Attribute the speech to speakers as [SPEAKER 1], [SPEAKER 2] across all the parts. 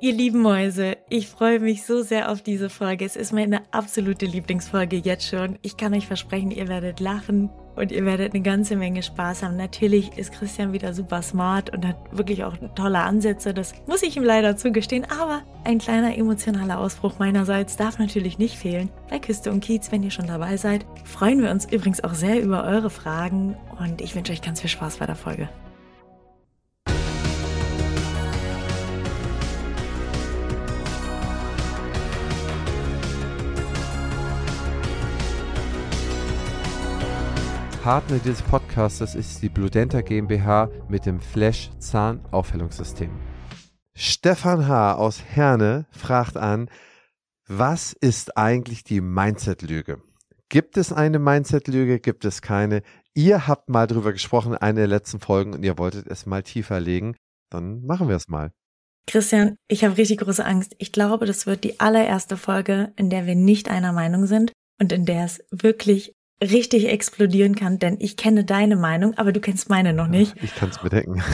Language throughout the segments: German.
[SPEAKER 1] Ihr lieben Mäuse, ich freue mich so sehr auf diese Folge. Es ist meine absolute Lieblingsfolge jetzt schon. Ich kann euch versprechen, ihr werdet lachen und ihr werdet eine ganze Menge Spaß haben. Natürlich ist Christian wieder super smart und hat wirklich auch tolle Ansätze. Das muss ich ihm leider zugestehen. Aber ein kleiner emotionaler Ausbruch meinerseits darf natürlich nicht fehlen. Bei Küste und Kiez, wenn ihr schon dabei seid, freuen wir uns übrigens auch sehr über eure Fragen und ich wünsche euch ganz viel Spaß bei der Folge.
[SPEAKER 2] Partner dieses Podcastes ist die Bludenta GmbH mit dem Flash Zahnaufhellungssystem. Stefan H. aus Herne fragt an, was ist eigentlich die Mindset-Lüge? Gibt es eine Mindset-Lüge? Gibt es keine? Ihr habt mal drüber gesprochen in einer der letzten Folgen und ihr wolltet es mal tiefer legen. Dann machen wir es mal.
[SPEAKER 1] Christian, ich habe richtig große Angst. Ich glaube, das wird die allererste Folge, in der wir nicht einer Meinung sind und in der es wirklich richtig explodieren kann, denn ich kenne deine Meinung, aber du kennst meine noch nicht.
[SPEAKER 2] Ich kann es bedenken.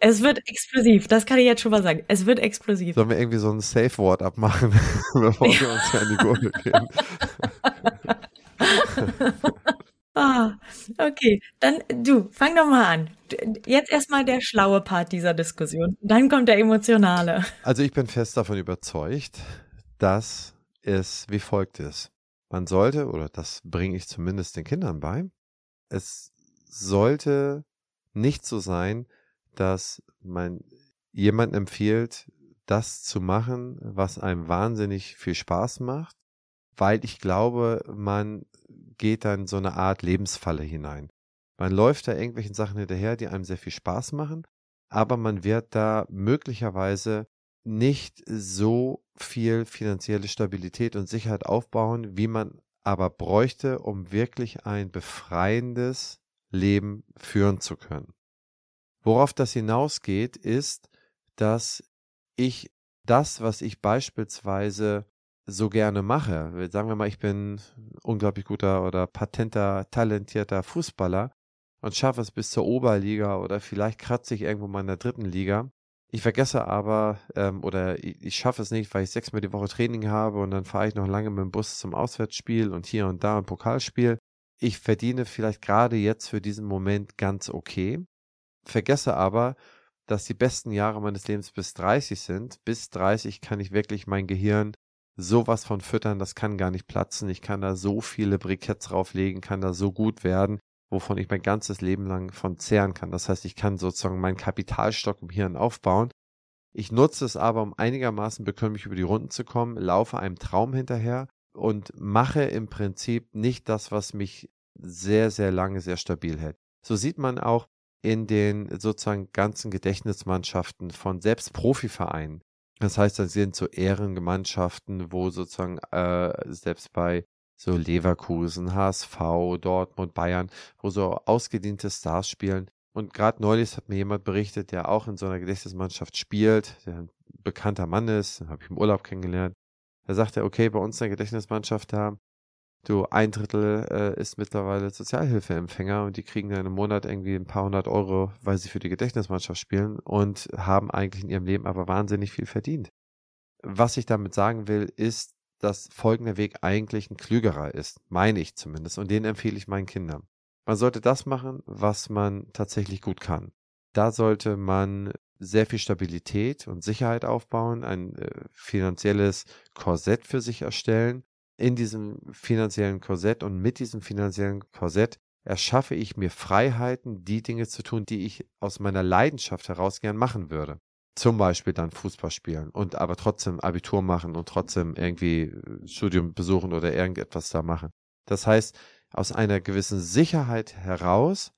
[SPEAKER 1] es wird explosiv, das kann ich jetzt schon mal sagen. Es wird explosiv.
[SPEAKER 2] Sollen wir irgendwie so ein Safe-Wort abmachen, bevor wir uns hier an die Gurgel gehen?
[SPEAKER 1] ah, okay, dann du, fang doch mal an. Jetzt erstmal der schlaue Part dieser Diskussion. Dann kommt der emotionale.
[SPEAKER 2] Also ich bin fest davon überzeugt, dass es wie folgt ist. Man sollte, oder das bringe ich zumindest den Kindern bei, es sollte nicht so sein, dass man jemandem empfiehlt, das zu machen, was einem wahnsinnig viel Spaß macht, weil ich glaube, man geht dann so eine Art Lebensfalle hinein. Man läuft da irgendwelchen Sachen hinterher, die einem sehr viel Spaß machen, aber man wird da möglicherweise nicht so viel finanzielle Stabilität und Sicherheit aufbauen, wie man aber bräuchte, um wirklich ein befreiendes Leben führen zu können. Worauf das hinausgeht, ist, dass ich das, was ich beispielsweise so gerne mache, sagen wir mal, ich bin unglaublich guter oder patenter, talentierter Fußballer und schaffe es bis zur Oberliga oder vielleicht kratze ich irgendwo mal in der dritten Liga, ich vergesse aber ähm, oder ich, ich schaffe es nicht, weil ich sechsmal die Woche Training habe und dann fahre ich noch lange mit dem Bus zum Auswärtsspiel und hier und da ein Pokalspiel. Ich verdiene vielleicht gerade jetzt für diesen Moment ganz okay, vergesse aber, dass die besten Jahre meines Lebens bis 30 sind. Bis 30 kann ich wirklich mein Gehirn sowas von füttern, das kann gar nicht platzen. Ich kann da so viele Briketts drauflegen, kann da so gut werden wovon ich mein ganzes Leben lang von zehren kann. Das heißt, ich kann sozusagen meinen Kapitalstock im Hirn aufbauen. Ich nutze es aber, um einigermaßen bekömmlich über die Runden zu kommen, laufe einem Traum hinterher und mache im Prinzip nicht das, was mich sehr, sehr lange sehr stabil hält. So sieht man auch in den sozusagen ganzen Gedächtnismannschaften von selbst Profivereinen. Das heißt, da sind so Ehrengemeinschaften, wo sozusagen äh, selbst bei so Leverkusen, HSV, Dortmund, Bayern, wo so ausgediente Stars spielen. Und gerade neulich hat mir jemand berichtet, der auch in so einer Gedächtnismannschaft spielt, der ein bekannter Mann ist, den habe ich im Urlaub kennengelernt. Da sagte er, okay, bei uns in der Gedächtnismannschaft da, du, ein Drittel äh, ist mittlerweile Sozialhilfeempfänger und die kriegen dann im Monat irgendwie ein paar hundert Euro, weil sie für die Gedächtnismannschaft spielen und haben eigentlich in ihrem Leben aber wahnsinnig viel verdient. Was ich damit sagen will, ist, dass folgender Weg eigentlich ein klügerer ist, meine ich zumindest, und den empfehle ich meinen Kindern. Man sollte das machen, was man tatsächlich gut kann. Da sollte man sehr viel Stabilität und Sicherheit aufbauen, ein äh, finanzielles Korsett für sich erstellen. In diesem finanziellen Korsett und mit diesem finanziellen Korsett erschaffe ich mir Freiheiten, die Dinge zu tun, die ich aus meiner Leidenschaft heraus gern machen würde zum Beispiel dann Fußball spielen und aber trotzdem Abitur machen und trotzdem irgendwie äh, Studium besuchen oder irgendetwas da machen. Das heißt, aus einer gewissen Sicherheit heraus,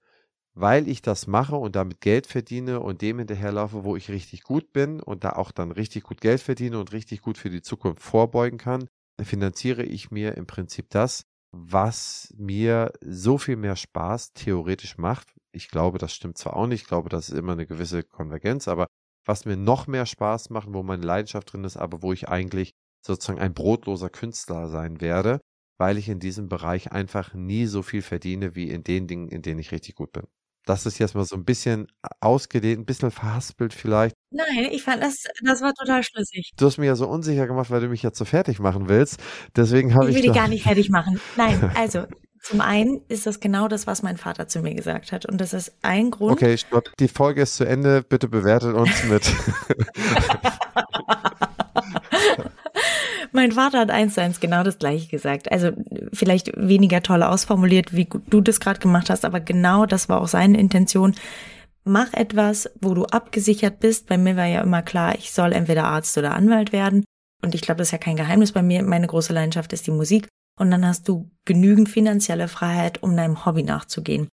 [SPEAKER 2] weil ich das mache und damit Geld verdiene und dem hinterherlaufe, wo ich richtig gut bin und da auch dann richtig gut Geld verdiene und richtig gut für die Zukunft vorbeugen kann, finanziere ich mir im Prinzip das, was mir so viel mehr Spaß theoretisch macht. Ich glaube, das stimmt zwar auch nicht, ich glaube, das ist immer eine gewisse Konvergenz, aber was mir noch mehr Spaß macht, wo meine Leidenschaft drin ist, aber wo ich eigentlich sozusagen ein brotloser Künstler sein werde, weil ich in diesem Bereich einfach nie so viel verdiene wie in den Dingen, in denen ich richtig gut bin. Das ist jetzt mal so ein bisschen ausgedehnt, ein bisschen verhaspelt vielleicht.
[SPEAKER 1] Nein, ich fand das, das war total schlüssig.
[SPEAKER 2] Du hast mich ja so unsicher gemacht, weil du mich jetzt so fertig machen willst. Deswegen habe ich.
[SPEAKER 1] Ich will dich gar nicht fertig machen. Nein, also zum einen ist das genau das, was mein Vater zu mir gesagt hat. Und das ist ein Grund.
[SPEAKER 2] Okay, stopp. Die Folge ist zu Ende. Bitte bewertet uns mit.
[SPEAKER 1] mein Vater hat eins zu eins genau das gleiche gesagt. Also vielleicht weniger toll ausformuliert, wie du das gerade gemacht hast, aber genau das war auch seine Intention. Mach etwas, wo du abgesichert bist. Bei mir war ja immer klar, ich soll entweder Arzt oder Anwalt werden. Und ich glaube, das ist ja kein Geheimnis bei mir. Meine große Leidenschaft ist die Musik und dann hast du genügend finanzielle Freiheit, um deinem Hobby nachzugehen.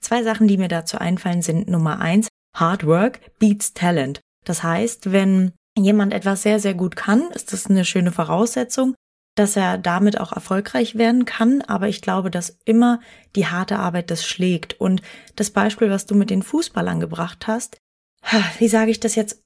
[SPEAKER 1] Zwei Sachen, die mir dazu einfallen, sind Nummer eins, Hard Work beats Talent. Das heißt, wenn jemand etwas sehr, sehr gut kann, ist das eine schöne Voraussetzung, dass er damit auch erfolgreich werden kann. Aber ich glaube, dass immer die harte Arbeit das schlägt. Und das Beispiel, was du mit den Fußballern gebracht hast, wie sage ich das jetzt?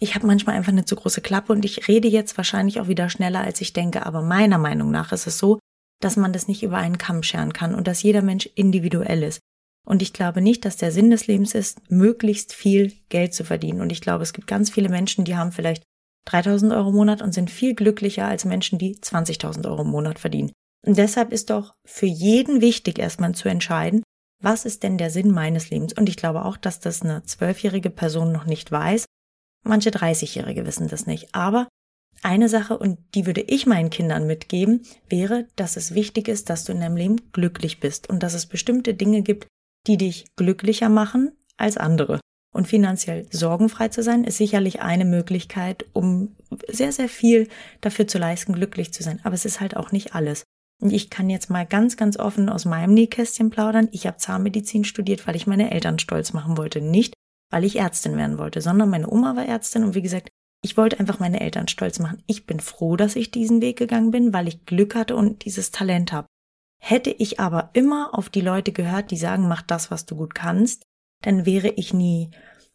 [SPEAKER 1] Ich habe manchmal einfach eine zu große Klappe und ich rede jetzt wahrscheinlich auch wieder schneller, als ich denke. Aber meiner Meinung nach ist es so, dass man das nicht über einen Kamm scheren kann und dass jeder Mensch individuell ist. Und ich glaube nicht, dass der Sinn des Lebens ist, möglichst viel Geld zu verdienen. Und ich glaube, es gibt ganz viele Menschen, die haben vielleicht 3000 Euro im Monat und sind viel glücklicher als Menschen, die 20.000 Euro im Monat verdienen. Und deshalb ist doch für jeden wichtig, erstmal zu entscheiden, was ist denn der Sinn meines Lebens? Und ich glaube auch, dass das eine zwölfjährige Person noch nicht weiß. Manche 30-Jährige wissen das nicht. Aber eine Sache, und die würde ich meinen Kindern mitgeben, wäre, dass es wichtig ist, dass du in deinem Leben glücklich bist und dass es bestimmte Dinge gibt, die dich glücklicher machen als andere. Und finanziell sorgenfrei zu sein, ist sicherlich eine Möglichkeit, um sehr, sehr viel dafür zu leisten, glücklich zu sein. Aber es ist halt auch nicht alles. Und ich kann jetzt mal ganz, ganz offen aus meinem Nähkästchen plaudern. Ich habe Zahnmedizin studiert, weil ich meine Eltern stolz machen wollte. Nicht, weil ich Ärztin werden wollte, sondern meine Oma war Ärztin und wie gesagt, ich wollte einfach meine Eltern stolz machen. Ich bin froh, dass ich diesen Weg gegangen bin, weil ich Glück hatte und dieses Talent habe. Hätte ich aber immer auf die Leute gehört, die sagen, mach das, was du gut kannst, dann wäre ich nie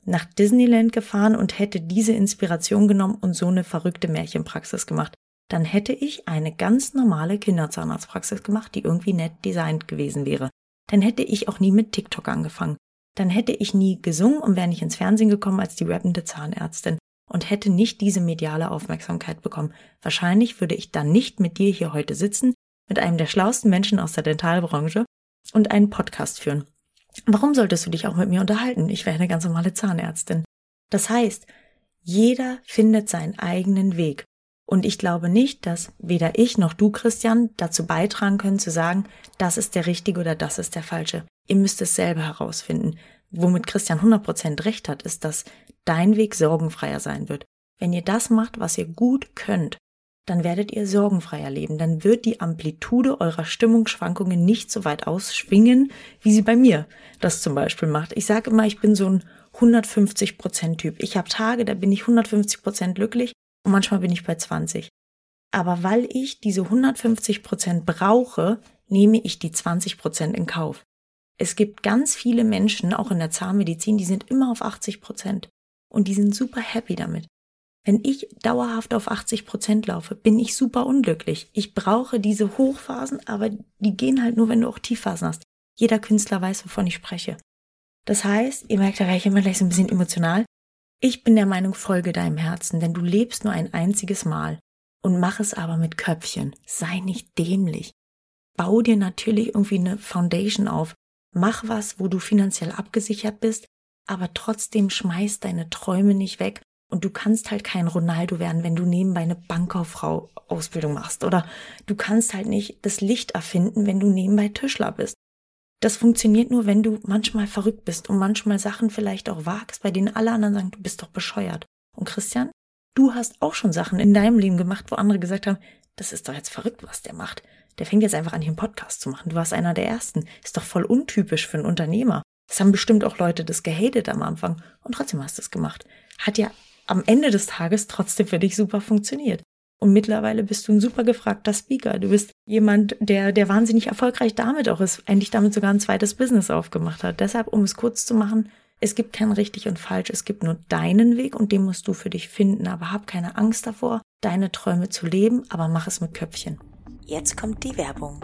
[SPEAKER 1] nach Disneyland gefahren und hätte diese Inspiration genommen und so eine verrückte Märchenpraxis gemacht dann hätte ich eine ganz normale Kinderzahnarztpraxis gemacht, die irgendwie nett designt gewesen wäre. Dann hätte ich auch nie mit TikTok angefangen. Dann hätte ich nie gesungen und wäre nicht ins Fernsehen gekommen als die rappende Zahnärztin und hätte nicht diese mediale Aufmerksamkeit bekommen. Wahrscheinlich würde ich dann nicht mit dir hier heute sitzen, mit einem der schlauesten Menschen aus der Dentalbranche und einen Podcast führen. Warum solltest du dich auch mit mir unterhalten? Ich wäre eine ganz normale Zahnärztin. Das heißt, jeder findet seinen eigenen Weg. Und ich glaube nicht, dass weder ich noch du, Christian, dazu beitragen können zu sagen, das ist der richtige oder das ist der falsche. Ihr müsst es selber herausfinden. Womit Christian 100% recht hat, ist, dass dein Weg sorgenfreier sein wird. Wenn ihr das macht, was ihr gut könnt, dann werdet ihr sorgenfreier leben. Dann wird die Amplitude eurer Stimmungsschwankungen nicht so weit ausschwingen, wie sie bei mir das zum Beispiel macht. Ich sage immer, ich bin so ein 150% Typ. Ich habe Tage, da bin ich 150% glücklich und manchmal bin ich bei 20. Aber weil ich diese 150 Prozent brauche, nehme ich die 20 Prozent in Kauf. Es gibt ganz viele Menschen, auch in der Zahnmedizin, die sind immer auf 80 Prozent. Und die sind super happy damit. Wenn ich dauerhaft auf 80 Prozent laufe, bin ich super unglücklich. Ich brauche diese Hochphasen, aber die gehen halt nur, wenn du auch Tiefphasen hast. Jeder Künstler weiß, wovon ich spreche. Das heißt, ihr merkt, da wäre ich immer gleich so ein bisschen emotional. Ich bin der Meinung, folge deinem Herzen, denn du lebst nur ein einziges Mal. Und mach es aber mit Köpfchen. Sei nicht dämlich. Bau dir natürlich irgendwie eine Foundation auf. Mach was, wo du finanziell abgesichert bist, aber trotzdem schmeiß deine Träume nicht weg. Und du kannst halt kein Ronaldo werden, wenn du nebenbei eine Bankkauffrau Ausbildung machst. Oder du kannst halt nicht das Licht erfinden, wenn du nebenbei Tischler bist. Das funktioniert nur, wenn du manchmal verrückt bist und manchmal Sachen vielleicht auch wagst, bei denen alle anderen sagen, du bist doch bescheuert. Und Christian, du hast auch schon Sachen in deinem Leben gemacht, wo andere gesagt haben, das ist doch jetzt verrückt, was der macht. Der fängt jetzt einfach an, hier einen Podcast zu machen. Du warst einer der ersten. Ist doch voll untypisch für einen Unternehmer. Das haben bestimmt auch Leute das gehatet am Anfang. Und trotzdem hast du es gemacht. Hat ja am Ende des Tages trotzdem für dich super funktioniert. Und mittlerweile bist du ein super gefragter Speaker. Du bist jemand, der, der wahnsinnig erfolgreich damit auch ist, eigentlich damit sogar ein zweites Business aufgemacht hat. Deshalb, um es kurz zu machen, es gibt kein richtig und falsch, es gibt nur deinen Weg und den musst du für dich finden. Aber hab keine Angst davor, deine Träume zu leben, aber mach es mit Köpfchen. Jetzt kommt die Werbung.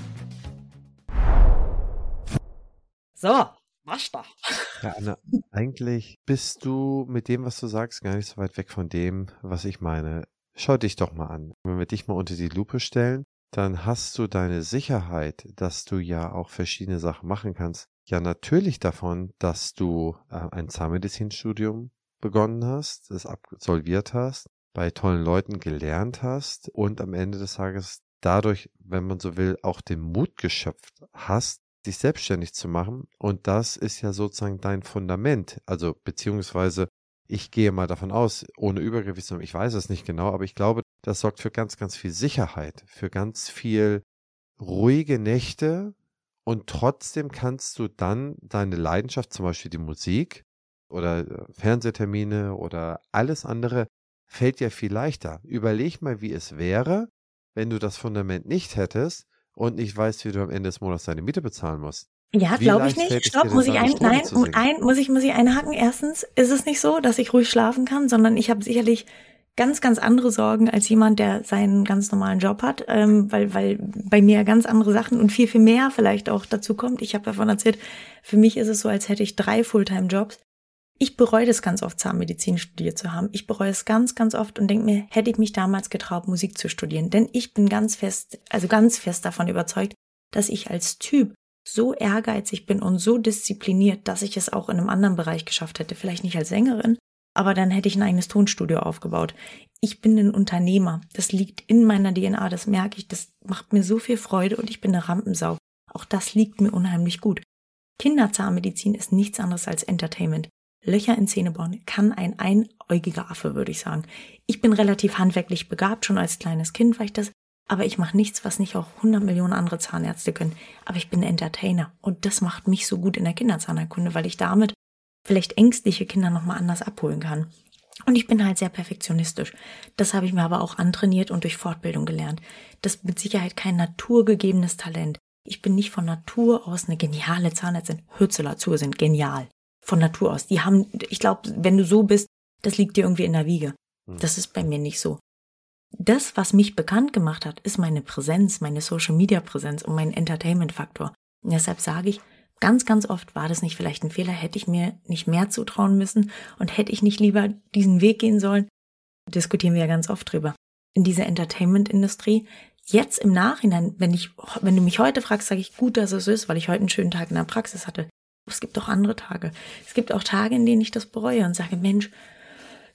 [SPEAKER 3] So, basta.
[SPEAKER 2] Ja, Anna, eigentlich bist du mit dem, was du sagst, gar nicht so weit weg von dem, was ich meine. Schau dich doch mal an. Wenn wir dich mal unter die Lupe stellen, dann hast du deine Sicherheit, dass du ja auch verschiedene Sachen machen kannst, ja natürlich davon, dass du äh, ein Zahnmedizinstudium begonnen hast, es absolviert hast, bei tollen Leuten gelernt hast und am Ende des Tages dadurch, wenn man so will, auch den Mut geschöpft hast, dich selbstständig zu machen. Und das ist ja sozusagen dein Fundament. Also beziehungsweise ich gehe mal davon aus, ohne Übergewicht, ich weiß es nicht genau, aber ich glaube, das sorgt für ganz, ganz viel Sicherheit, für ganz viel ruhige Nächte. Und trotzdem kannst du dann deine Leidenschaft, zum Beispiel die Musik oder äh, Fernsehtermine oder alles andere, fällt dir viel leichter. Überleg mal, wie es wäre, wenn du das Fundament nicht hättest und nicht weißt, wie du am Ende des Monats deine Miete bezahlen musst.
[SPEAKER 1] Ja, glaube ich nicht. Stopp, muss ich ein, nein, ein, muss ich, muss ich einhaken. Erstens ist es nicht so, dass ich ruhig schlafen kann, sondern ich habe sicherlich ganz, ganz andere Sorgen als jemand, der seinen ganz normalen Job hat, ähm, weil, weil bei mir ganz andere Sachen und viel, viel mehr vielleicht auch dazu kommt. Ich habe davon erzählt, für mich ist es so, als hätte ich drei Fulltime-Jobs ich bereue das ganz oft, Zahnmedizin studiert zu haben. Ich bereue es ganz, ganz oft und denke mir, hätte ich mich damals getraut, Musik zu studieren. Denn ich bin ganz fest, also ganz fest davon überzeugt, dass ich als Typ so ehrgeizig bin und so diszipliniert, dass ich es auch in einem anderen Bereich geschafft hätte. Vielleicht nicht als Sängerin, aber dann hätte ich ein eigenes Tonstudio aufgebaut. Ich bin ein Unternehmer. Das liegt in meiner DNA. Das merke ich. Das macht mir so viel Freude und ich bin eine Rampensau. Auch das liegt mir unheimlich gut. Kinderzahnmedizin ist nichts anderes als Entertainment. Löcher in Zähne bauen kann ein einäugiger Affe, würde ich sagen. Ich bin relativ handwerklich begabt, schon als kleines Kind war ich das, aber ich mache nichts, was nicht auch 100 Millionen andere Zahnärzte können. Aber ich bin Entertainer und das macht mich so gut in der Kinderzahnerkunde, weil ich damit vielleicht ängstliche Kinder nochmal anders abholen kann. Und ich bin halt sehr perfektionistisch. Das habe ich mir aber auch antrainiert und durch Fortbildung gelernt. Das ist mit Sicherheit kein naturgegebenes Talent. Ich bin nicht von Natur aus eine geniale Zahnärztin. Hürzeler zu sind genial von Natur aus. Die haben, ich glaube, wenn du so bist, das liegt dir irgendwie in der Wiege. Hm. Das ist bei mir nicht so. Das, was mich bekannt gemacht hat, ist meine Präsenz, meine Social Media Präsenz und mein Entertainment Faktor. Und deshalb sage ich, ganz, ganz oft war das nicht vielleicht ein Fehler, hätte ich mir nicht mehr zutrauen müssen und hätte ich nicht lieber diesen Weg gehen sollen. Diskutieren wir ja ganz oft drüber. In dieser Entertainment-Industrie, jetzt im Nachhinein, wenn ich, wenn du mich heute fragst, sage ich gut, dass es ist, weil ich heute einen schönen Tag in der Praxis hatte. Es gibt auch andere Tage. Es gibt auch Tage, in denen ich das bereue und sage, Mensch,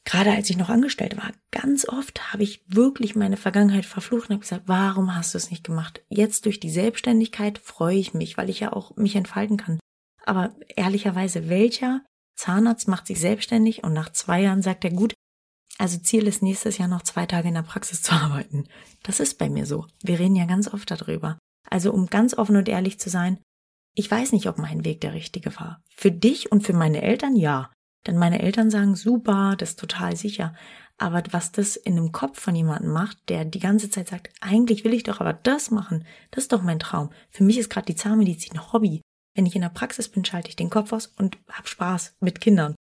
[SPEAKER 1] gerade als ich noch angestellt war, ganz oft habe ich wirklich meine Vergangenheit verflucht und habe gesagt, warum hast du es nicht gemacht? Jetzt durch die Selbstständigkeit freue ich mich, weil ich ja auch mich entfalten kann. Aber ehrlicherweise, welcher Zahnarzt macht sich selbstständig und nach zwei Jahren sagt er, gut, also Ziel ist nächstes Jahr noch zwei Tage in der Praxis zu arbeiten. Das ist bei mir so. Wir reden ja ganz oft darüber. Also um ganz offen und ehrlich zu sein, ich weiß nicht, ob mein Weg der richtige war. Für dich und für meine Eltern ja. Denn meine Eltern sagen, super, das ist total sicher. Aber was das in einem Kopf von jemandem macht, der die ganze Zeit sagt, eigentlich will ich doch aber das machen, das ist doch mein Traum. Für mich ist gerade die Zahnmedizin Hobby. Wenn ich in der Praxis bin, schalte ich den Kopf aus und hab Spaß mit Kindern.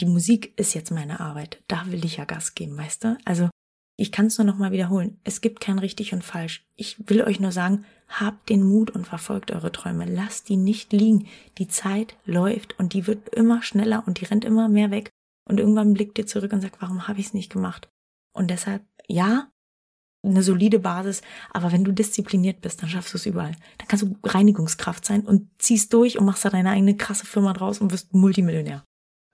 [SPEAKER 1] Die Musik ist jetzt meine Arbeit. Da will ich ja Gas geben, weißt du? Also ich kann es nur noch mal wiederholen. Es gibt kein richtig und falsch. Ich will euch nur sagen, habt den Mut und verfolgt eure Träume. Lasst die nicht liegen. Die Zeit läuft und die wird immer schneller und die rennt immer mehr weg. Und irgendwann blickt ihr zurück und sagt, warum habe ich es nicht gemacht? Und deshalb, ja, eine solide Basis, aber wenn du diszipliniert bist, dann schaffst du es überall. Dann kannst du Reinigungskraft sein und ziehst durch und machst da deine eigene krasse Firma draus und wirst Multimillionär.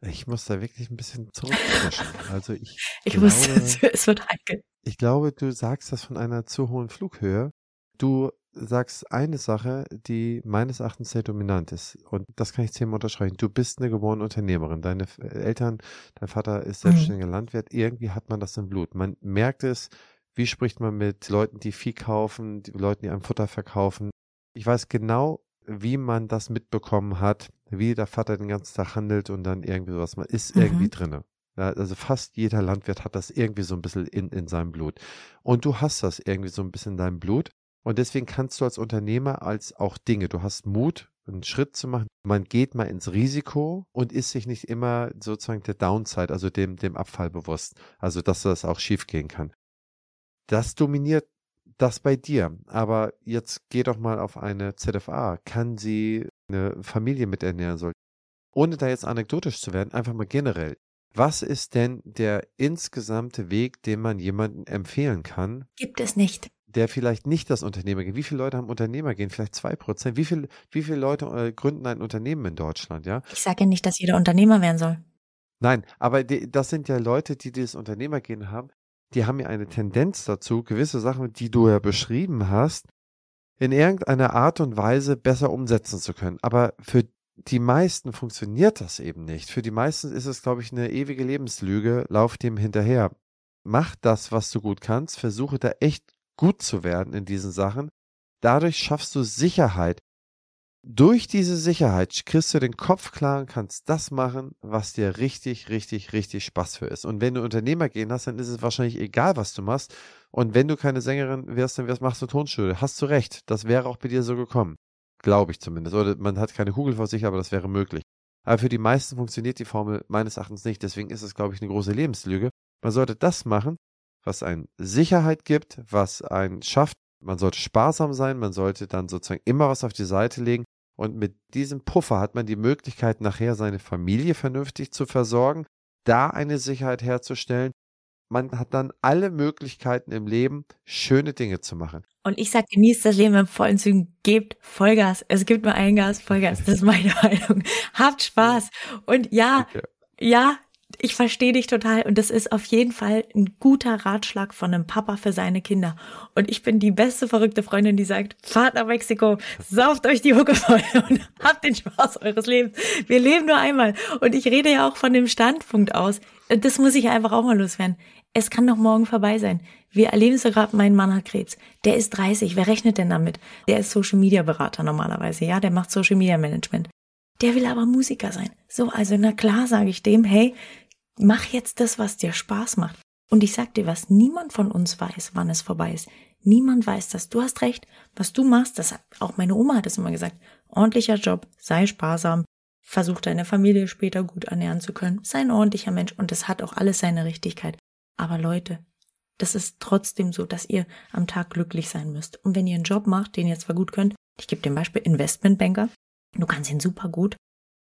[SPEAKER 2] Ich muss da wirklich ein bisschen zurückfischen. Also ich,
[SPEAKER 1] ich glaube, wusste, es wird heikel.
[SPEAKER 2] Ich glaube, du sagst das von einer zu hohen Flughöhe. Du sagst eine Sache, die meines Erachtens sehr dominant ist. Und das kann ich zehnmal unterstreichen. Du bist eine geborene Unternehmerin. Deine Eltern, dein Vater ist mhm. selbstständiger mhm. Landwirt. Irgendwie hat man das im Blut. Man merkt es, wie spricht man mit Leuten, die Vieh kaufen, die Leuten, die einem Futter verkaufen. Ich weiß genau, wie man das mitbekommen hat, wie der Vater den ganzen Tag handelt und dann irgendwie sowas, man ist irgendwie
[SPEAKER 1] Mhm.
[SPEAKER 2] drinne. Ja, also fast jeder Landwirt hat das irgendwie so ein bisschen in, in seinem Blut. Und du hast das irgendwie so ein bisschen in deinem Blut. Und deswegen kannst du als Unternehmer als auch Dinge, du hast Mut, einen Schritt zu machen. Man geht mal ins Risiko und ist sich nicht immer sozusagen der Downside, also dem, dem Abfall bewusst. Also, dass das auch schief gehen kann. Das dominiert das bei dir. Aber jetzt geh doch mal auf eine ZFA. Kann sie eine Familie mit ernähren soll? Ohne da jetzt anekdotisch zu werden, einfach mal generell. Was ist denn der insgesamte Weg, den man jemandem empfehlen kann,
[SPEAKER 1] Gibt es nicht.
[SPEAKER 2] der vielleicht nicht das Unternehmer geht? Wie viele Leute haben Unternehmer gehen? Vielleicht zwei Prozent. Wie viel, wie viele Leute äh, gründen ein Unternehmen in Deutschland? Ja,
[SPEAKER 1] Ich sage ja nicht, dass jeder Unternehmer werden soll.
[SPEAKER 2] Nein, aber die, das sind ja Leute, die dieses Unternehmergehen haben, die haben ja eine Tendenz dazu, gewisse Sachen, die du ja beschrieben hast, in irgendeiner Art und Weise besser umsetzen zu können. Aber für die meisten funktioniert das eben nicht. Für die meisten ist es, glaube ich, eine ewige Lebenslüge. Lauf dem hinterher. Mach das, was du gut kannst. Versuche da echt gut zu werden in diesen Sachen. Dadurch schaffst du Sicherheit. Durch diese Sicherheit kriegst du den Kopf klar und kannst das machen, was dir richtig, richtig, richtig Spaß für ist. Und wenn du Unternehmer gehen hast, dann ist es wahrscheinlich egal, was du machst. Und wenn du keine Sängerin wirst, dann wirst, machst du Tonstudio. Hast du recht. Das wäre auch bei dir so gekommen. Glaube ich zumindest. Oder man hat keine Kugel vor sich, aber das wäre möglich. Aber für die meisten funktioniert die Formel meines Erachtens nicht. Deswegen ist es, glaube ich, eine große Lebenslüge. Man sollte das machen, was einen Sicherheit gibt, was einen schafft. Man sollte sparsam sein. Man sollte dann sozusagen immer was auf die Seite legen. Und mit diesem Puffer hat man die Möglichkeit, nachher seine Familie vernünftig zu versorgen, da eine Sicherheit herzustellen. Man hat dann alle Möglichkeiten im Leben, schöne Dinge zu machen.
[SPEAKER 1] Und ich sag, genießt das Leben in vollen Zügen, gebt Vollgas. Es gibt nur ein Gas, Vollgas. Das ist meine Meinung. Habt Spaß. Und ja,
[SPEAKER 2] Okay.
[SPEAKER 1] ja, ich verstehe dich total. Und das ist auf jeden Fall ein guter Ratschlag von einem Papa für seine Kinder. Und ich bin die beste verrückte Freundin, die sagt, fahrt nach Mexiko, sauft euch die Hucke voll und habt den Spaß eures Lebens. Wir leben nur einmal. Und ich rede ja auch von dem Standpunkt aus. Das muss ich einfach auch mal loswerden. Es kann doch morgen vorbei sein. Wir erleben es ja gerade, mein Mann hat Krebs. Der ist 30. Wer rechnet denn damit? Der ist Social Media Berater normalerweise. Ja, der macht Social Media Management. Der will aber Musiker sein. So, also na klar sage ich dem, hey, mach jetzt das, was dir Spaß macht. Und ich sag dir was, niemand von uns weiß, wann es vorbei ist. Niemand weiß das. Du hast recht. Was du machst, das auch meine Oma hat es immer gesagt. Ordentlicher Job, sei sparsam, versuch deine Familie später gut ernähren zu können, sei ein ordentlicher Mensch und es hat auch alles seine Richtigkeit. Aber Leute, das ist trotzdem so, dass ihr am Tag glücklich sein müsst. Und wenn ihr einen Job macht, den ihr zwar gut könnt, ich gebe dem Beispiel Investmentbanker, du kannst ihn super gut,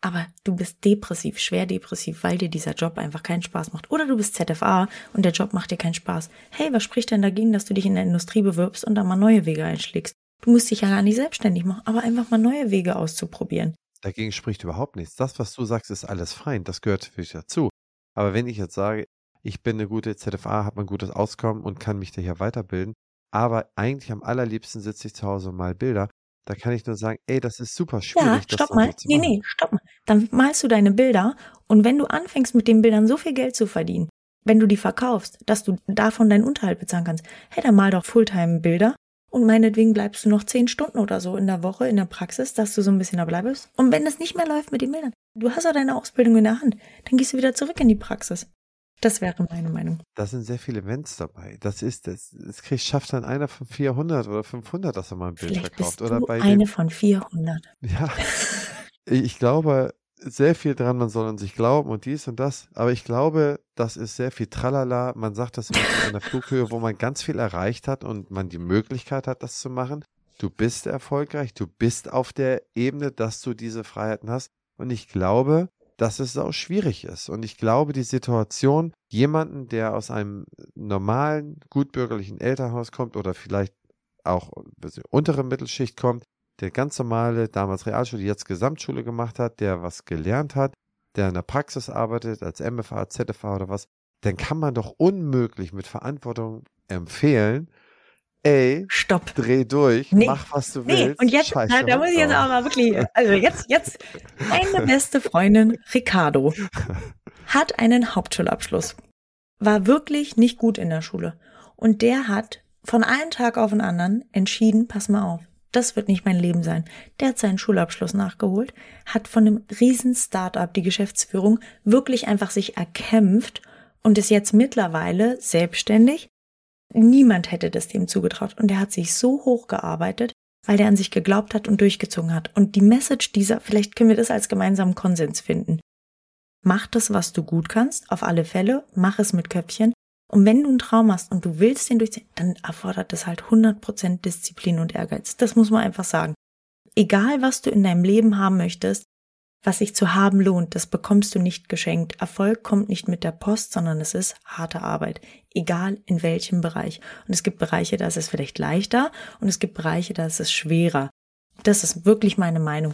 [SPEAKER 1] aber du bist depressiv, schwer depressiv, weil dir dieser Job einfach keinen Spaß macht. Oder du bist ZFA und der Job macht dir keinen Spaß. Hey, was spricht denn dagegen, dass du dich in der Industrie bewirbst und da mal neue Wege einschlägst? Du musst dich ja gar nicht selbstständig machen, aber einfach mal neue Wege auszuprobieren.
[SPEAKER 2] Dagegen spricht überhaupt nichts. Das, was du sagst, ist alles fein. Das gehört natürlich dazu. Aber wenn ich jetzt sage, ich bin eine gute ZFA, habe ein gutes Auskommen und kann mich da hier weiterbilden, aber eigentlich am allerliebsten sitze ich zu Hause und mal Bilder, da kann ich nur sagen, ey, das ist super schwierig.
[SPEAKER 1] Ja, stopp mal. Nee, nee, stopp mal. Dann malst du deine Bilder und wenn du anfängst mit den Bildern so viel Geld zu verdienen, wenn du die verkaufst, dass du davon deinen Unterhalt bezahlen kannst, hey, dann mal doch Fulltime-Bilder und meinetwegen bleibst du noch zehn Stunden oder so in der Woche in der Praxis, dass du so ein bisschen dabei bist. Und wenn das nicht mehr läuft mit den Bildern, du hast ja deine Ausbildung in der Hand, dann gehst du wieder zurück in die Praxis. Das wäre meine Meinung.
[SPEAKER 2] Da sind sehr viele Events dabei. Das ist, das, das kriegt, schafft dann einer von 400 oder 500, dass er mal ein Bild
[SPEAKER 1] Vielleicht
[SPEAKER 2] verkauft.
[SPEAKER 1] bist
[SPEAKER 2] Oder
[SPEAKER 1] du
[SPEAKER 2] bei
[SPEAKER 1] eine
[SPEAKER 2] dem,
[SPEAKER 1] von 400.
[SPEAKER 2] ja, ich glaube sehr viel dran, man soll an sich glauben und dies und das. Aber ich glaube, das ist sehr viel Tralala. Man sagt das immer von einer Flughöhe, wo man ganz viel erreicht hat und man die Möglichkeit hat, das zu machen. Du bist erfolgreich, du bist auf der Ebene, dass du diese Freiheiten hast. Und ich glaube, dass es auch schwierig ist. Und ich glaube, die Situation, jemanden, der aus einem normalen, gutbürgerlichen Elternhaus kommt oder vielleicht auch untere Mittelschicht kommt, der ganz normale, damals Realschule, jetzt Gesamtschule gemacht hat, der was gelernt hat, der in der Praxis arbeitet, als MFA, ZFA oder was, dann kann man doch unmöglich mit Verantwortung empfehlen, ey,
[SPEAKER 1] Stopp.
[SPEAKER 2] dreh durch,
[SPEAKER 1] Nee.
[SPEAKER 2] mach was du
[SPEAKER 1] Nee,
[SPEAKER 2] willst.
[SPEAKER 1] und jetzt, na, da muss ich jetzt auch mal wirklich, also jetzt, jetzt, meine beste Freundin Ricardo hat einen Hauptschulabschluss, war wirklich nicht gut in der Schule und der hat von einem Tag auf den anderen entschieden, pass mal auf, das wird nicht mein Leben sein. Der hat seinen Schulabschluss nachgeholt, hat von einem riesen Startup die Geschäftsführung wirklich einfach sich erkämpft und ist jetzt mittlerweile selbstständig. Niemand hätte das dem zugetraut und er hat sich so hochgearbeitet, weil der an sich geglaubt hat und durchgezogen hat. Und die Message dieser, vielleicht können wir das als gemeinsamen Konsens finden. Mach das, was du gut kannst, auf alle Fälle, mach es mit Köpfchen. Und wenn du einen Traum hast und du willst den durchziehen, dann erfordert das halt 100% Disziplin und Ehrgeiz. Das muss man einfach sagen. Egal, was du in deinem Leben haben möchtest, was sich zu haben lohnt, das bekommst du nicht geschenkt. Erfolg kommt nicht mit der Post, sondern es ist harte Arbeit. Egal in welchem Bereich. Und es gibt Bereiche, da ist es vielleicht leichter und es gibt Bereiche, da ist es schwerer. Das ist wirklich meine Meinung.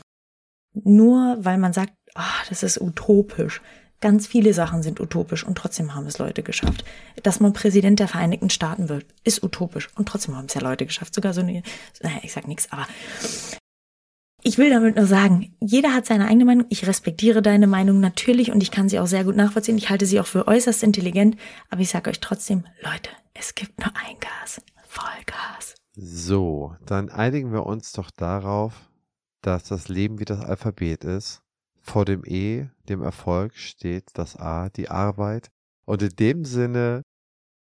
[SPEAKER 1] Nur weil man sagt, ah, das ist utopisch. Ganz viele Sachen sind utopisch und trotzdem haben es Leute geschafft. Dass man Präsident der Vereinigten Staaten wird, ist utopisch und trotzdem haben es ja Leute geschafft. Sogar so eine, naja, ich sag nichts, aber ich will damit nur sagen, jeder hat seine eigene Meinung. Ich respektiere deine Meinung natürlich und ich kann sie auch sehr gut nachvollziehen. Ich halte sie auch für äußerst intelligent. Aber ich sage euch trotzdem, Leute, es gibt nur ein Gas. Vollgas.
[SPEAKER 2] So, dann einigen wir uns doch darauf, dass das Leben wie das Alphabet ist. Vor dem E, dem Erfolg, steht das A, die Arbeit. Und in dem Sinne,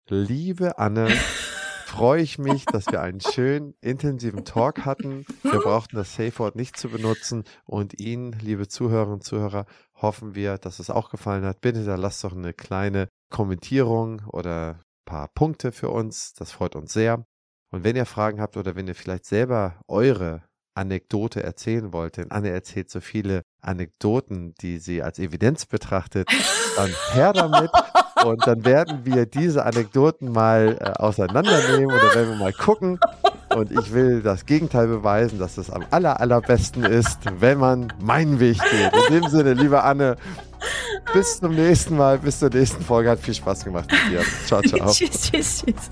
[SPEAKER 2] liebe Anne, freue ich mich, dass wir einen schönen, intensiven Talk hatten. Wir brauchten das Safe Word nicht zu benutzen. Und Ihnen, liebe Zuhörerinnen und Zuhörer, hoffen wir, dass es auch gefallen hat. Bitte da lasst doch eine kleine Kommentierung oder ein paar Punkte für uns. Das freut uns sehr. Und wenn ihr Fragen habt oder wenn ihr vielleicht selber eure Anekdote erzählen wollt, denn Anne erzählt so viele Anekdoten, die sie als Evidenz betrachtet, dann her damit. Und dann werden wir diese Anekdoten mal äh, auseinandernehmen oder werden wir mal gucken. Und ich will das Gegenteil beweisen, dass es am aller, allerbesten ist, wenn man meinen Weg geht. In dem Sinne, liebe Anne, bis zum nächsten Mal, bis zur nächsten Folge. Hat viel Spaß gemacht mit dir. Ciao, ciao. tschüss, tschüss, tschüss.